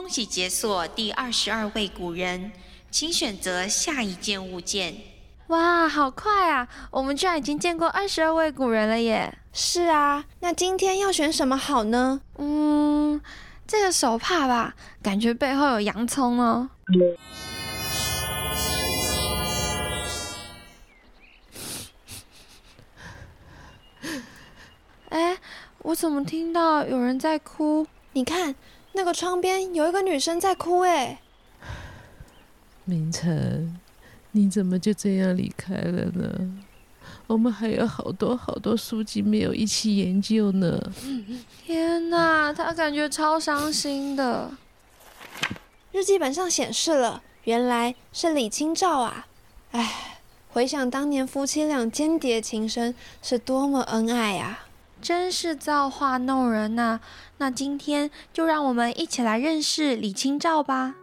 恭喜解锁第二十二位古人，请选择下一件物件。哇，好快啊！我们居然已经见过二十二位古人了耶！是啊，那今天要选什么好呢？嗯，这个手帕吧，感觉背后有洋葱哦。哎，我怎么听到有人在哭？你看，那个窗边有一个女生在哭。哎，明晨，你怎么就这样离开了呢？我们还有好多好多书籍没有一起研究呢。天哪，他感觉超伤心的。日记本上显示了，原来是李清照啊！哎，回想当年夫妻俩间谍情深，是多么恩爱啊！真是造化弄人呐！那今天就让我们一起来认识李清照吧。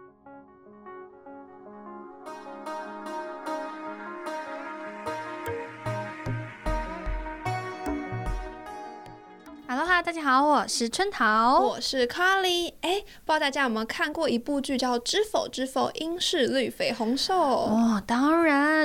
大家好，我是春桃，我是 Carly。哎，不知道大家有没有看过一部剧叫《知否知否，应是绿肥红瘦》哦，当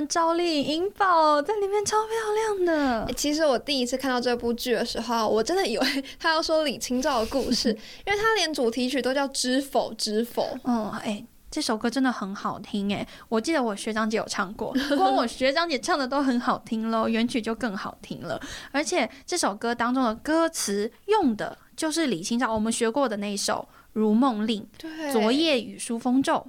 然，赵丽颖颖宝在里面超漂亮的。其实我第一次看到这部剧的时候，我真的以为 他要说李清照的故事，因为他连主题曲都叫《知否知否》。嗯，哎。这首歌真的很好听诶，我记得我学长姐有唱过，光我学长姐唱的都很好听喽，原曲就更好听了。而且这首歌当中的歌词用的就是李清照我们学过的那一首《如梦令》，对，昨夜雨疏风骤。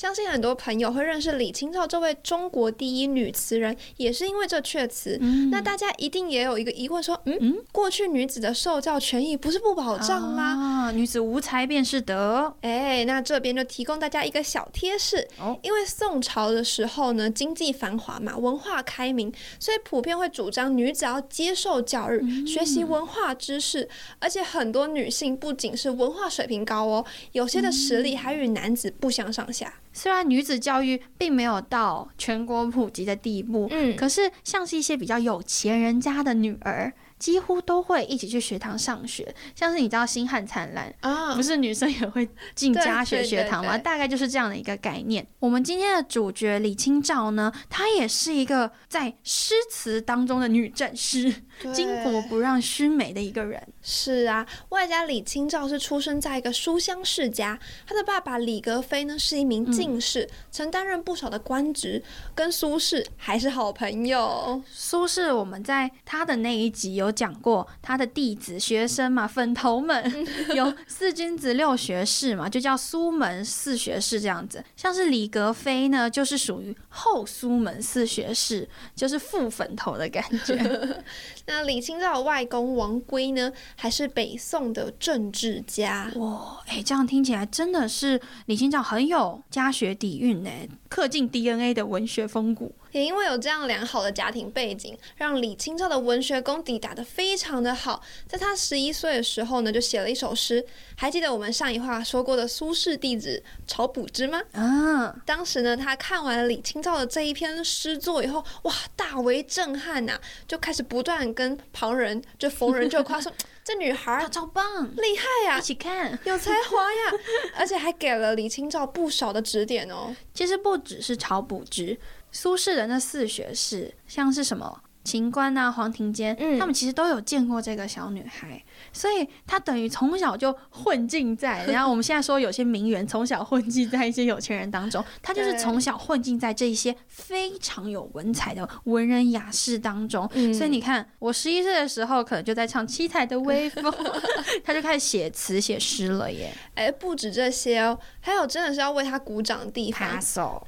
相信很多朋友会认识李清照这位中国第一女词人，也是因为这阙词。那大家一定也有一个疑问，说：嗯，过去女子的受教权益不是不保障吗？啊，女子无才便是德。哎，那这边就提供大家一个小贴士。哦，因为宋朝的时候呢，经济繁华嘛，文化开明，所以普遍会主张女子要接受教育，学习文化知识。而且很多女性不仅是文化水平高哦，有些的实力还与男子不相上下。虽然女子教育并没有到全国普及的地步，嗯，可是像是一些比较有钱人家的女儿。几乎都会一起去学堂上学，像是你知道《星汉灿烂》啊，不是女生也会进家学学堂吗？大概就是这样的一个概念。我们今天的主角李清照呢，她也是一个在诗词当中的女战士，巾帼不让须眉的一个人。是啊，外加李清照是出生在一个书香世家，她的爸爸李格非呢是一名进士，曾担任不少的官职，跟苏轼还是好朋友。苏轼，我们在他的那一集有。讲过他的弟子学生嘛，粉头们 有四君子六学士嘛，就叫苏门四学士这样子。像是李格非呢，就是属于后苏门四学士，就是副粉头的感觉。那李清照的外公王圭呢，还是北宋的政治家。哇，哎，这样听起来真的是李清照很有家学底蕴呢，刻进 DNA 的文学风骨。也因为有这样良好的家庭背景，让李清照的文学功底打得非常的好。在他十一岁的时候呢，就写了一首诗。还记得我们上一话说过的苏轼弟子曹补之吗？啊，当时呢，他看完了李清照的这一篇诗作以后，哇，大为震撼呐，就开始不断跟旁人就逢人就夸说 这女孩超棒，厉害呀，一起看，有才华呀，而且还给了李清照不少的指点哦。其实不只是炒补之。苏轼的那四学士，像是什么秦观啊、黄庭坚，他们其实都有见过这个小女孩。所以他等于从小就混进在，然后我们现在说有些名媛从小混迹在一些有钱人当中，他就是从小混进在这一些非常有文采的文人雅士当中。所以你看，我十一岁的时候可能就在唱《七彩的微风》，他就开始写词写诗了耶。哎，不止这些哦，还有真的是要为他鼓掌的地方。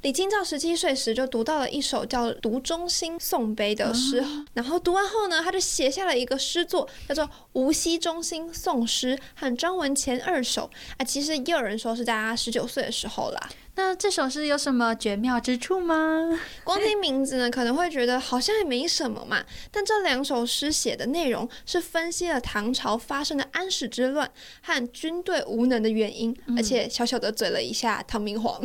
李清照十七岁时就读到了一首叫《读中心颂碑》的诗，然后读完后呢，他就写下了一个诗作，叫做《无锡中》。中心宋诗和张文前二首啊，其实也有人说是在他十九岁的时候啦。那这首诗有什么绝妙之处吗？光听名字呢，可能会觉得好像也没什么嘛。但这两首诗写的内容是分析了唐朝发生的安史之乱和军队无能的原因，而且小小的嘴了一下唐明皇。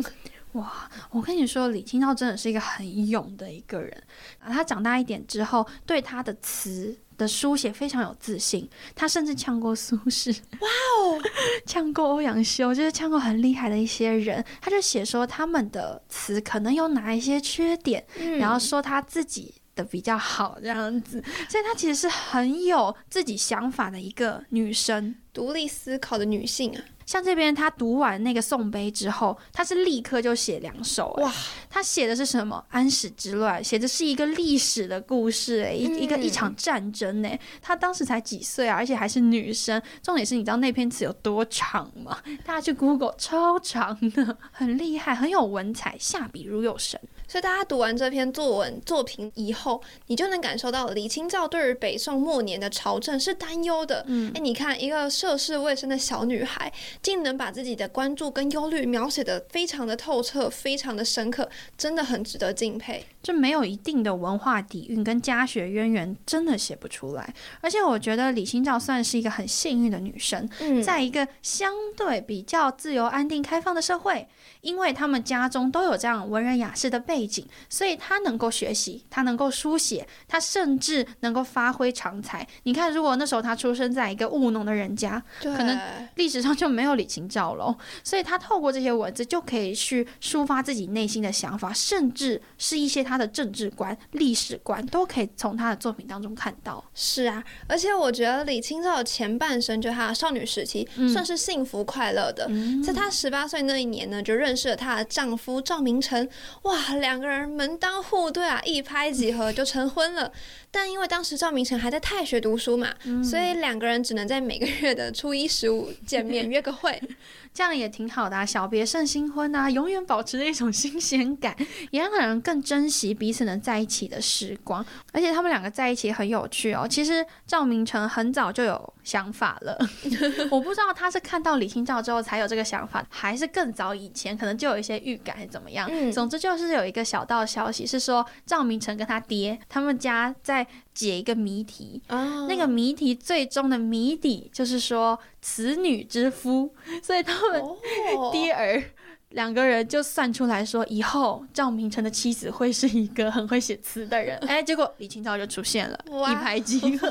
哇，我跟你说，李清照真的是一个很勇的一个人啊。他长大一点之后，对他的词。的书写非常有自信，他甚至呛过苏轼，哇哦，呛过欧阳修，就是呛过很厉害的一些人。他就写说他们的词可能有哪一些缺点，然后说他自己的比较好这样子，所以她其实是很有自己想法的一个女生，独立思考的女性啊。像这边，他读完那个宋碑之后，他是立刻就写两首。哇，他写的是什么？安史之乱，写的是一个历史的故事，哎，一一个一场战争，呢。他当时才几岁啊，而且还是女生。重点是你知道那篇词有多长吗？大家去 Google，超长的，很厉害，很有文采，下笔如有神。所以大家读完这篇作文作品以后，你就能感受到李清照对于北宋末年的朝政是担忧的。嗯，哎，你看一个涉世未深的小女孩，竟能把自己的关注跟忧虑描写的非常的透彻，非常的深刻，真的很值得敬佩。就没有一定的文化底蕴跟家学渊源，真的写不出来。而且我觉得李清照算是一个很幸运的女生，在一个相对比较自由、安定、开放的社会。因为他们家中都有这样文人雅士的背景，所以她能够学习，她能够书写，她甚至能够发挥长才。你看，如果那时候她出生在一个务农的人家，可能历史上就没有李清照了。所以她透过这些文字，就可以去抒发自己内心的想法，甚至是一些他的政治观、历史观，都可以从他的作品当中看到。是啊，而且我觉得李清照的前半生，就她的少女时期，算是幸福快乐的。在她十八岁那一年呢，就认。识了她的丈夫赵明诚，哇，两个人门当户对啊，一拍即合就成婚了。但因为当时赵明诚还在太学读书嘛，所以两个人只能在每个月的初一十五见面约个会。这样也挺好的，啊小别胜新婚啊，永远保持着一种新鲜感，也让两人更珍惜彼此能在一起的时光。而且他们两个在一起很有趣哦。其实赵明诚很早就有想法了，我不知道他是看到李清照之后才有这个想法，还是更早以前可能就有一些预感，还是怎么样。总之就是有一个小道消息是说，赵明诚跟他爹他们家在。解一个谜题，那个谜题最终的谜底就是说此女之夫，所以他们 爹儿两个人就算出来说，以后赵明诚的妻子会是一个很会写词的人。哎，结果李清照就出现了，一拍即合。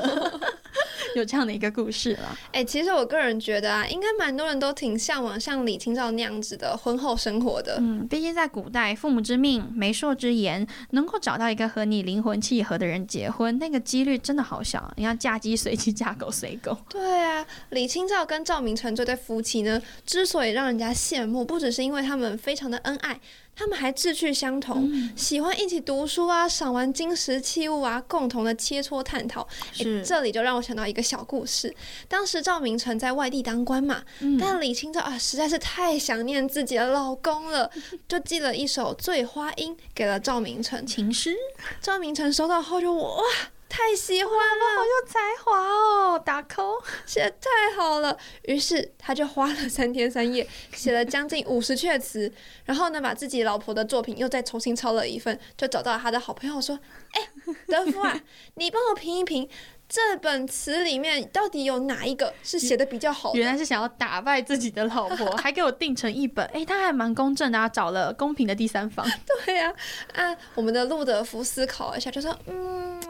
有这样的一个故事了。哎，其实我个人觉得啊，应该蛮多人都挺向往像李清照那样子的婚后生活的。嗯，毕竟在古代，父母之命、媒妁之言，能够找到一个和你灵魂契合的人结婚，那个几率真的好小。你要嫁鸡随鸡，嫁狗随狗。对啊，李清照跟赵明诚这对夫妻呢，之所以让人家羡慕，不只是因为他们非常的恩爱。他们还志趣相同，喜欢一起读书啊，赏玩金石器物啊，共同的切磋探讨。是，这里就让我想到一个小故事。当时赵明诚在外地当官嘛，但李清照啊实在是太想念自己的老公了，就寄了一首《醉花阴》给了赵明诚情诗。赵明诚收到后就哇。太喜欢了，好有才华哦！打 call 写的太好了，于是他就花了三天三夜，写了将近五十阙词，然后呢，把自己老婆的作品又再重新抄了一份，就找到了他的好朋友说：“哎，德夫啊，你帮我评一评这本词里面到底有哪一个是写的比较好？”原来是想要打败自己的老婆，还给我定成一本。哎，他还蛮公正的，啊，找了公平的第三方。对呀，啊，我们的路德福思考一下，就说：“嗯。”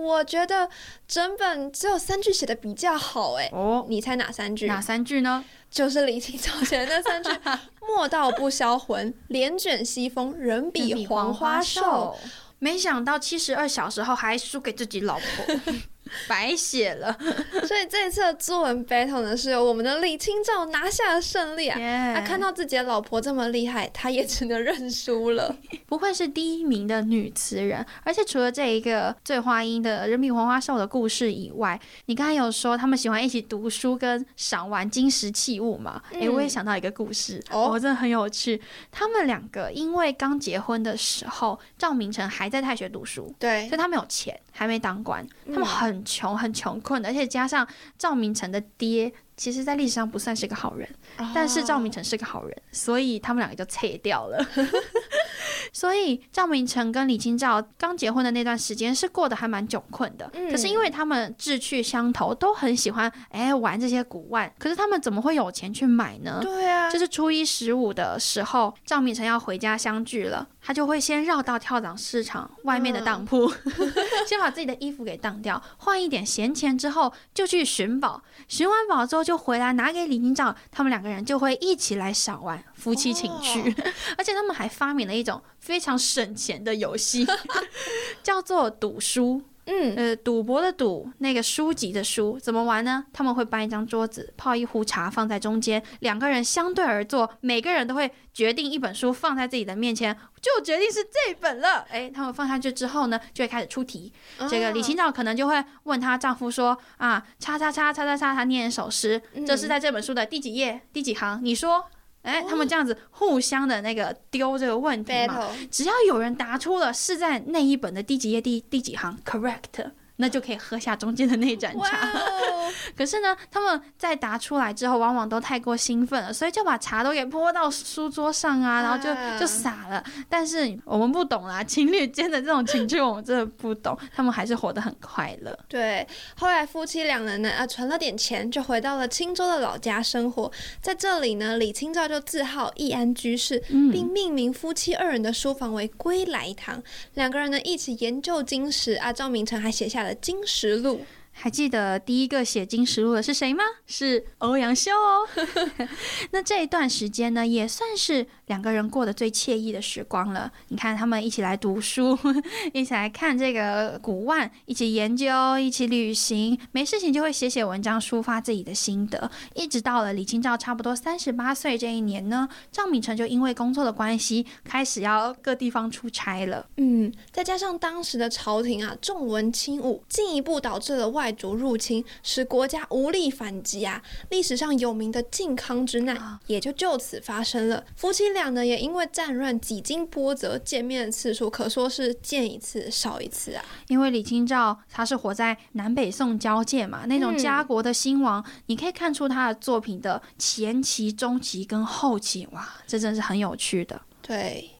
我觉得整本只有三句写的比较好，哎，哦，你猜哪三句？哪三句呢？就是李清照写的那三句：“莫道不销魂，帘卷西风，人比黄花瘦。”没想到七十二小时后还输给自己老婆。白写了，所以这一次的作文 battle 呢，是由我们的李清照拿下了胜利啊！他看到自己的老婆这么厉害，他也只能认输了。不愧是第一名的女词人，而且除了这一个醉花阴的人比黄花瘦的故事以外，你刚才有说他们喜欢一起读书跟赏玩金石器物嘛？哎，我也想到一个故事，哦，真的很有趣。他们两个因为刚结婚的时候，赵明诚还在太学读书，对，所以他没有钱，还没当官，他们很。穷很穷困的，而且加上赵明诚的爹，其实在历史上不算是个好人，但是赵明诚是个好人，所以他们两个就 拆掉了。所以赵明诚跟李清照刚结婚的那段时间是过得还蛮窘困的。可是因为他们志趣相投，都很喜欢哎玩这些古玩，可是他们怎么会有钱去买呢？对啊，就是初一十五的时候，赵明诚要回家相聚了，他就会先绕到跳蚤市场外面的当铺，先把自己的衣服给当掉，换一点闲钱之后，就去寻宝。寻完宝之后就回来拿给李清照，他们两个人就会一起来赏玩，夫妻情趣。而且他们还发明了一种非常省钱的游戏，叫做赌书。嗯，呃，赌博的赌，那个书籍的书，怎么玩呢？他们会搬一张桌子，泡一壶茶放在中间，两个人相对而坐，每个人都会决定一本书放在自己的面前，就决定是这本了。哎，他们放下去之后呢，就会开始出题。这个李清照可能就会问她丈夫说：“啊，叉叉叉叉叉叉，他念一首诗，这是在这本书的第几页、第几行？你说。”哎，他们这样子互相的那个丢这个问题嘛，只要有人答出了是在那一本的第几页第第几行，correct。那就可以喝下中间的那一盏茶。可是呢，他们在答出来之后，往往都太过兴奋了，所以就把茶都给泼到书桌上啊，然后就就洒了。但是我们不懂啦，情侣间的这种情趣，我们真的不懂。他们还是活得很快乐。对，后来夫妻两人呢，啊，存了点钱，就回到了青州的老家生活。在这里呢，李清照就自号易安居士，并命名夫妻二人的书房为归来堂。两个人呢，一起研究经史啊。赵明诚还写下了。《金石录》。还记得第一个写《金石录》的是谁吗？是欧阳修哦。那这一段时间呢，也算是两个人过得最惬意的时光了。你看，他们一起来读书，一起来看这个古玩，一起研究，一起旅行，没事情就会写写文章，抒发自己的心得。一直到了李清照差不多三十八岁这一年呢，赵敏成就因为工作的关系，开始要各地方出差了。嗯，再加上当时的朝廷啊重文轻武，进一步导致了外。外族入侵使国家无力反击啊！历史上有名的靖康之难也就就此发生了。夫妻俩呢，也因为战乱几经波折，见面的次数可说是见一次少一次啊。因为李清照他是活在南北宋交界嘛，那种家国的兴亡，你可以看出他的作品的前期、中期跟后期，哇，这真是很有趣的。对。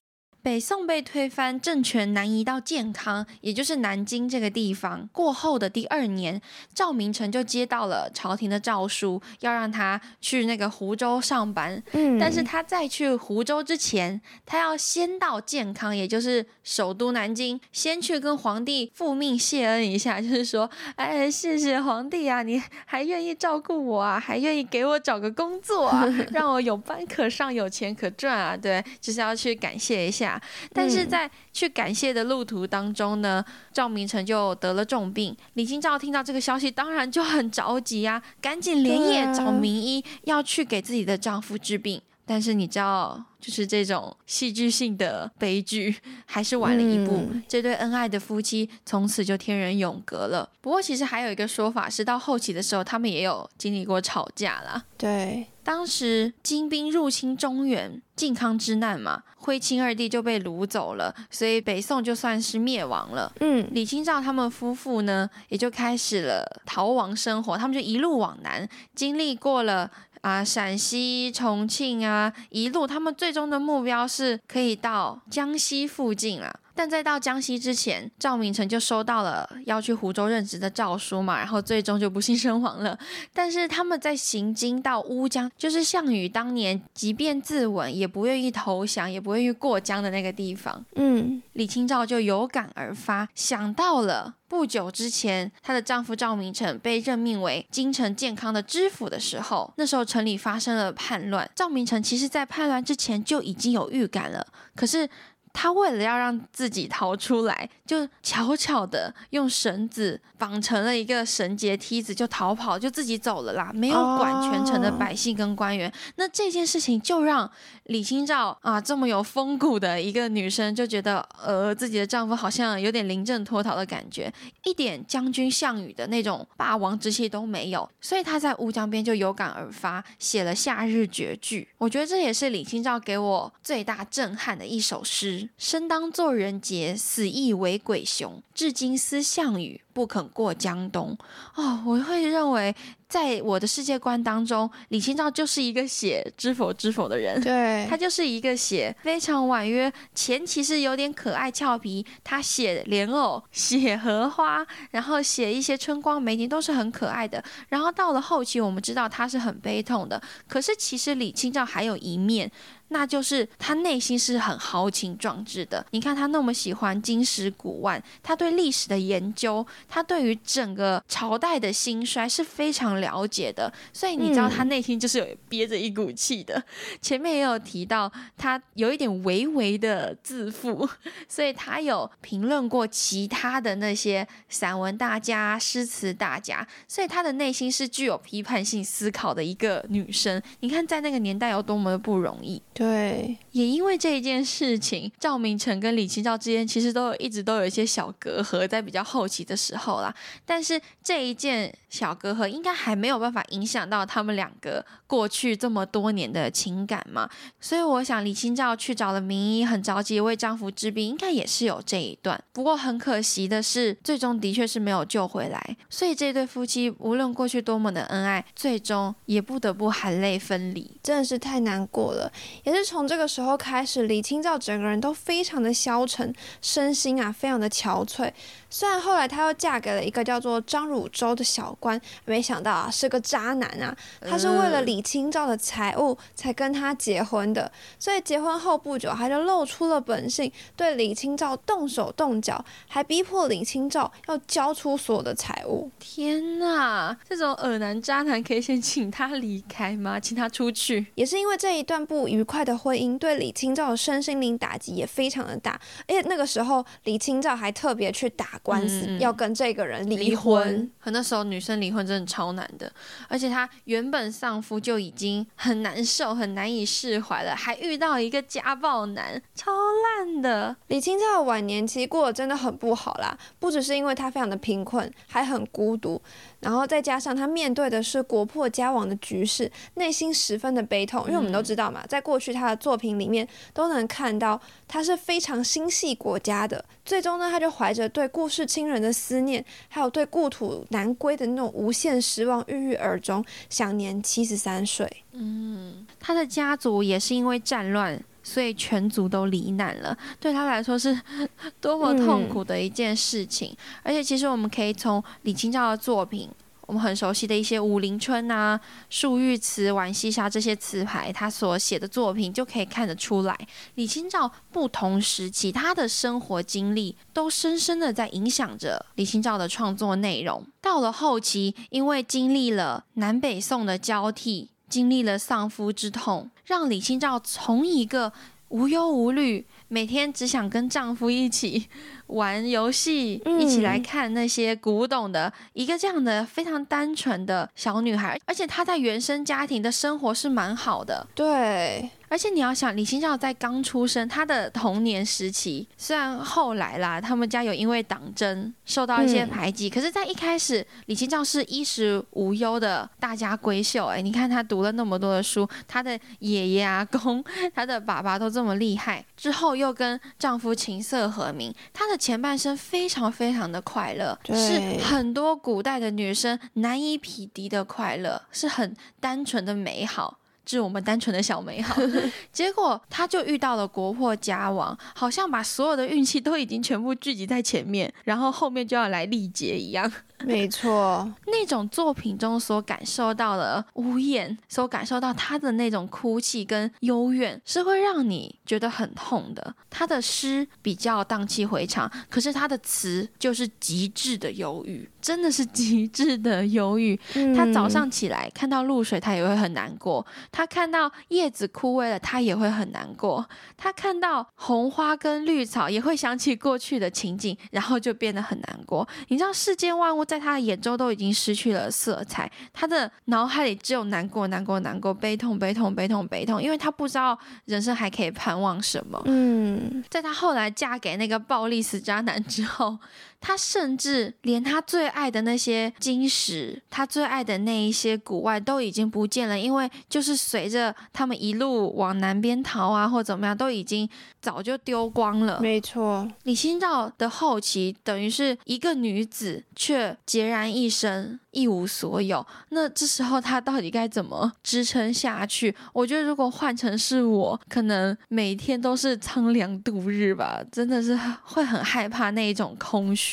北宋被推翻，政权南移到建康，也就是南京这个地方。过后的第二年，赵明诚就接到了朝廷的诏书，要让他去那个湖州上班。嗯，但是他在去湖州之前，他要先到建康，也就是首都南京，先去跟皇帝复命谢恩一下，就是说，哎，谢谢皇帝啊，你还愿意照顾我啊，还愿意给我找个工作啊，让我有班可上，有钱可赚啊。对，就是要去感谢一下。但是在去感谢的路途当中呢，赵明诚就得了重病。李清照听到这个消息，当然就很着急啊，赶紧连夜找名医要去给自己的丈夫治病。但是你知道，就是这种戏剧性的悲剧，还是晚了一步。这对恩爱的夫妻从此就天人永隔了。不过，其实还有一个说法是，到后期的时候，他们也有经历过吵架啦。对，当时金兵入侵中原，靖康之难嘛，徽钦二帝就被掳走了，所以北宋就算是灭亡了。嗯，李清照他们夫妇呢，也就开始了逃亡生活。他们就一路往南，经历过了。啊，陕西、重庆啊，一路他们最终的目标是可以到江西附近啊。但在到江西之前，赵明诚就收到了要去湖州任职的诏书嘛，然后最终就不幸身亡了。但是他们在行经到乌江，就是项羽当年即便自刎也不愿意投降，也不愿意过江的那个地方。嗯，李清照就有感而发，想到了不久之前她的丈夫赵明诚被任命为京城健康的知府的时候，那时候城里发生了叛乱，赵明诚其实在叛乱之前就已经有预感了，可是。他为了要让自己逃出来，就悄悄的用绳子绑成了一个绳结梯子，就逃跑，就自己走了啦，没有管全城的百姓跟官员。那这件事情就让李清照啊，这么有风骨的一个女生，就觉得呃，自己的丈夫好像有点临阵脱逃的感觉，一点将军项羽的那种霸王之气都没有。所以她在乌江边就有感而发，写了《夏日绝句》。我觉得这也是李清照给我最大震撼的一首诗。生当作人杰，死亦为鬼雄。至今思项羽，不肯过江东。哦，我会认为在我的世界观当中，李清照就是一个写《知否知否》的人。对，他就是一个写非常婉约，前期是有点可爱俏皮，他写莲藕、写荷花，然后写一些春光美景，都是很可爱的。然后到了后期，我们知道他是很悲痛的，可是其实李清照还有一面。那就是他内心是很豪情壮志的。你看他那么喜欢金石古玩，他对历史的研究，他对于整个朝代的兴衰是非常了解的。所以你知道他内心就是有憋着一股气的。前面也有提到他有一点微微的自负，所以他有评论过其他的那些散文大家、诗词大家，所以他的内心是具有批判性思考的一个女生。你看在那个年代有多么的不容易。对，也因为这一件事情，赵明诚跟李清照之间其实都有一直都有一些小隔阂，在比较后期的时候啦。但是这一件小隔阂应该还没有办法影响到他们两个过去这么多年的情感嘛。所以我想李清照去找了名医，很着急为丈夫治病，应该也是有这一段。不过很可惜的是，最终的确是没有救回来。所以这对夫妻无论过去多么的恩爱，最终也不得不含泪分离，真的是太难过了。也是从这个时候开始，李清照整个人都非常的消沉，身心啊非常的憔悴。虽然后来她又嫁给了一个叫做张汝舟的小官，没想到啊是个渣男啊！他是为了李清照的财物才跟他结婚的，所以结婚后不久他就露出了本性，对李清照动手动脚，还逼迫李清照要交出所有的财物。天哪，这种恶男渣男可以先请他离开吗？请他出去？也是因为这一段不愉快。的婚姻对李清照的身心灵打击也非常的大，而且那个时候李清照还特别去打官司，要跟这个人离婚。可那时候女生离婚真的超难的，而且她原本丧夫就已经很难受、很难以释怀了，还遇到一个家暴男，超烂的。李清照的晚年其实过得真的很不好啦，不只是因为她非常的贫困，还很孤独。然后再加上他面对的是国破家亡的局势，内心十分的悲痛。因为我们都知道嘛，在过去他的作品里面都能看到他是非常心系国家的。最终呢，他就怀着对故事亲人的思念，还有对故土难归的那种无限失望，郁郁而终，享年七十三岁。嗯，他的家族也是因为战乱。所以全族都罹难了，对他来说是 多么痛苦的一件事情。而且，其实我们可以从李清照的作品，我们很熟悉的一些《武陵春》啊、《漱玉词》《浣溪沙》这些词牌，他所写的作品就可以看得出来，李清照不同时期他的生活经历都深深的在影响着李清照的创作内容。到了后期，因为经历了南北宋的交替。经历了丧夫之痛，让李清照从一个无忧无虑，每天只想跟丈夫一起 玩游戏，一起来看那些古董的一个这样的非常单纯的小女孩，而且她在原生家庭的生活是蛮好的，对。而且你要想，李清照在刚出生，她的童年时期，虽然后来啦，他们家有因为党争受到一些排挤，可是，在一开始，李清照是衣食无忧的大家闺秀。哎，你看她读了那么多的书，她的爷爷阿公、她的爸爸都这么厉害，之后又跟丈夫琴瑟和鸣，她的前半生非常非常的快乐，是很多古代的女生难以匹敌的快乐，是很单纯的美好。是我们单纯的小美好，结果他就遇到了国破家亡，好像把所有的运气都已经全部聚集在前面，然后后面就要来历劫一样。没错，那种作品中所感受到的呜咽，所感受到他的那种哭泣跟幽怨，是会让你觉得很痛的。他的诗比较荡气回肠，可是他的词就是极致的忧郁，真的是极致的忧郁。他早上起来看到露水，他也会很难过；他看到叶子枯萎了，他也会很难过；他看到红花跟绿草，也会想起过去的情景，然后就变得很难过。你知道世间万物。在他的眼中都已经失去了色彩，他的脑海里只有难过、难过、难过、悲痛、悲痛、悲痛、悲痛，因为他不知道人生还可以盼望什么。嗯，在他后来嫁给那个暴力死渣男之后。他甚至连他最爱的那些金石，他最爱的那一些古外都已经不见了，因为就是随着他们一路往南边逃啊，或怎么样，都已经早就丢光了。没错，李清照的后期等于是一个女子，却孑然一身，一无所有。那这时候她到底该怎么支撑下去？我觉得如果换成是我，可能每天都是苍凉度日吧，真的是会很害怕那一种空虚。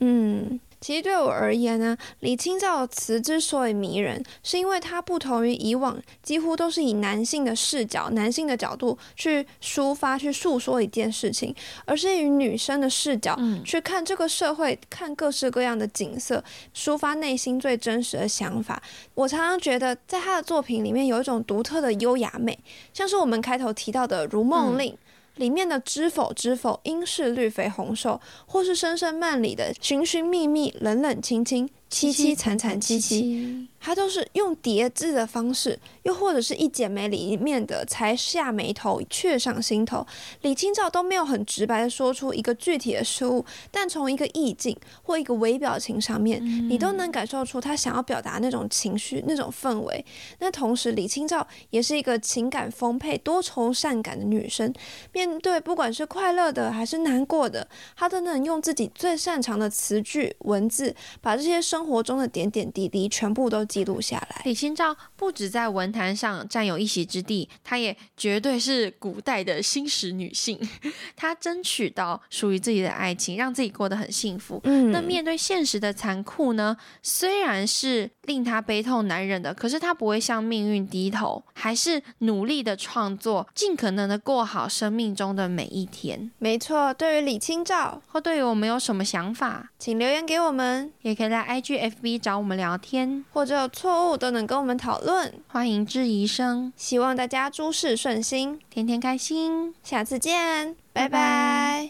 嗯。其实对我而言呢，李清照的词之所以迷人，是因为它不同于以往几乎都是以男性的视角、男性的角度去抒发、去诉说一件事情，而是以女生的视角去看这个社会、看各式各样的景色，抒发内心最真实的想法。我常常觉得，在他的作品里面有一种独特的优雅美，像是我们开头提到的《如梦令》。里面的知否知否，应是绿肥红瘦，或是声声慢里的寻寻觅觅，冷冷清清。凄凄惨惨戚戚，他都是用叠字的方式，又或者是一剪梅里面的才下眉头，却上心头。李清照都没有很直白的说出一个具体的事物，但从一个意境或一个微表情上面，你都能感受出他想要表达那种情绪、那种氛围。那同时，李清照也是一个情感丰沛、多愁善感的女生，面对不管是快乐的还是难过的，她都能用自己最擅长的词句、文字，把这些生生活中的点点滴滴全部都记录下来。李清照不止在文坛上占有一席之地，她也绝对是古代的新时女性。她争取到属于自己的爱情，让自己过得很幸福。嗯，那面对现实的残酷呢？虽然是令她悲痛难忍的，可是她不会向命运低头，还是努力的创作，尽可能的过好生命中的每一天。没错，对于李清照，或对于我们有什么想法，请留言给我们，也可以在 IG。去 FB 找我们聊天，或者有错误都能跟我们讨论，欢迎质疑声。希望大家诸事顺心，天天开心，下次见，拜。拜。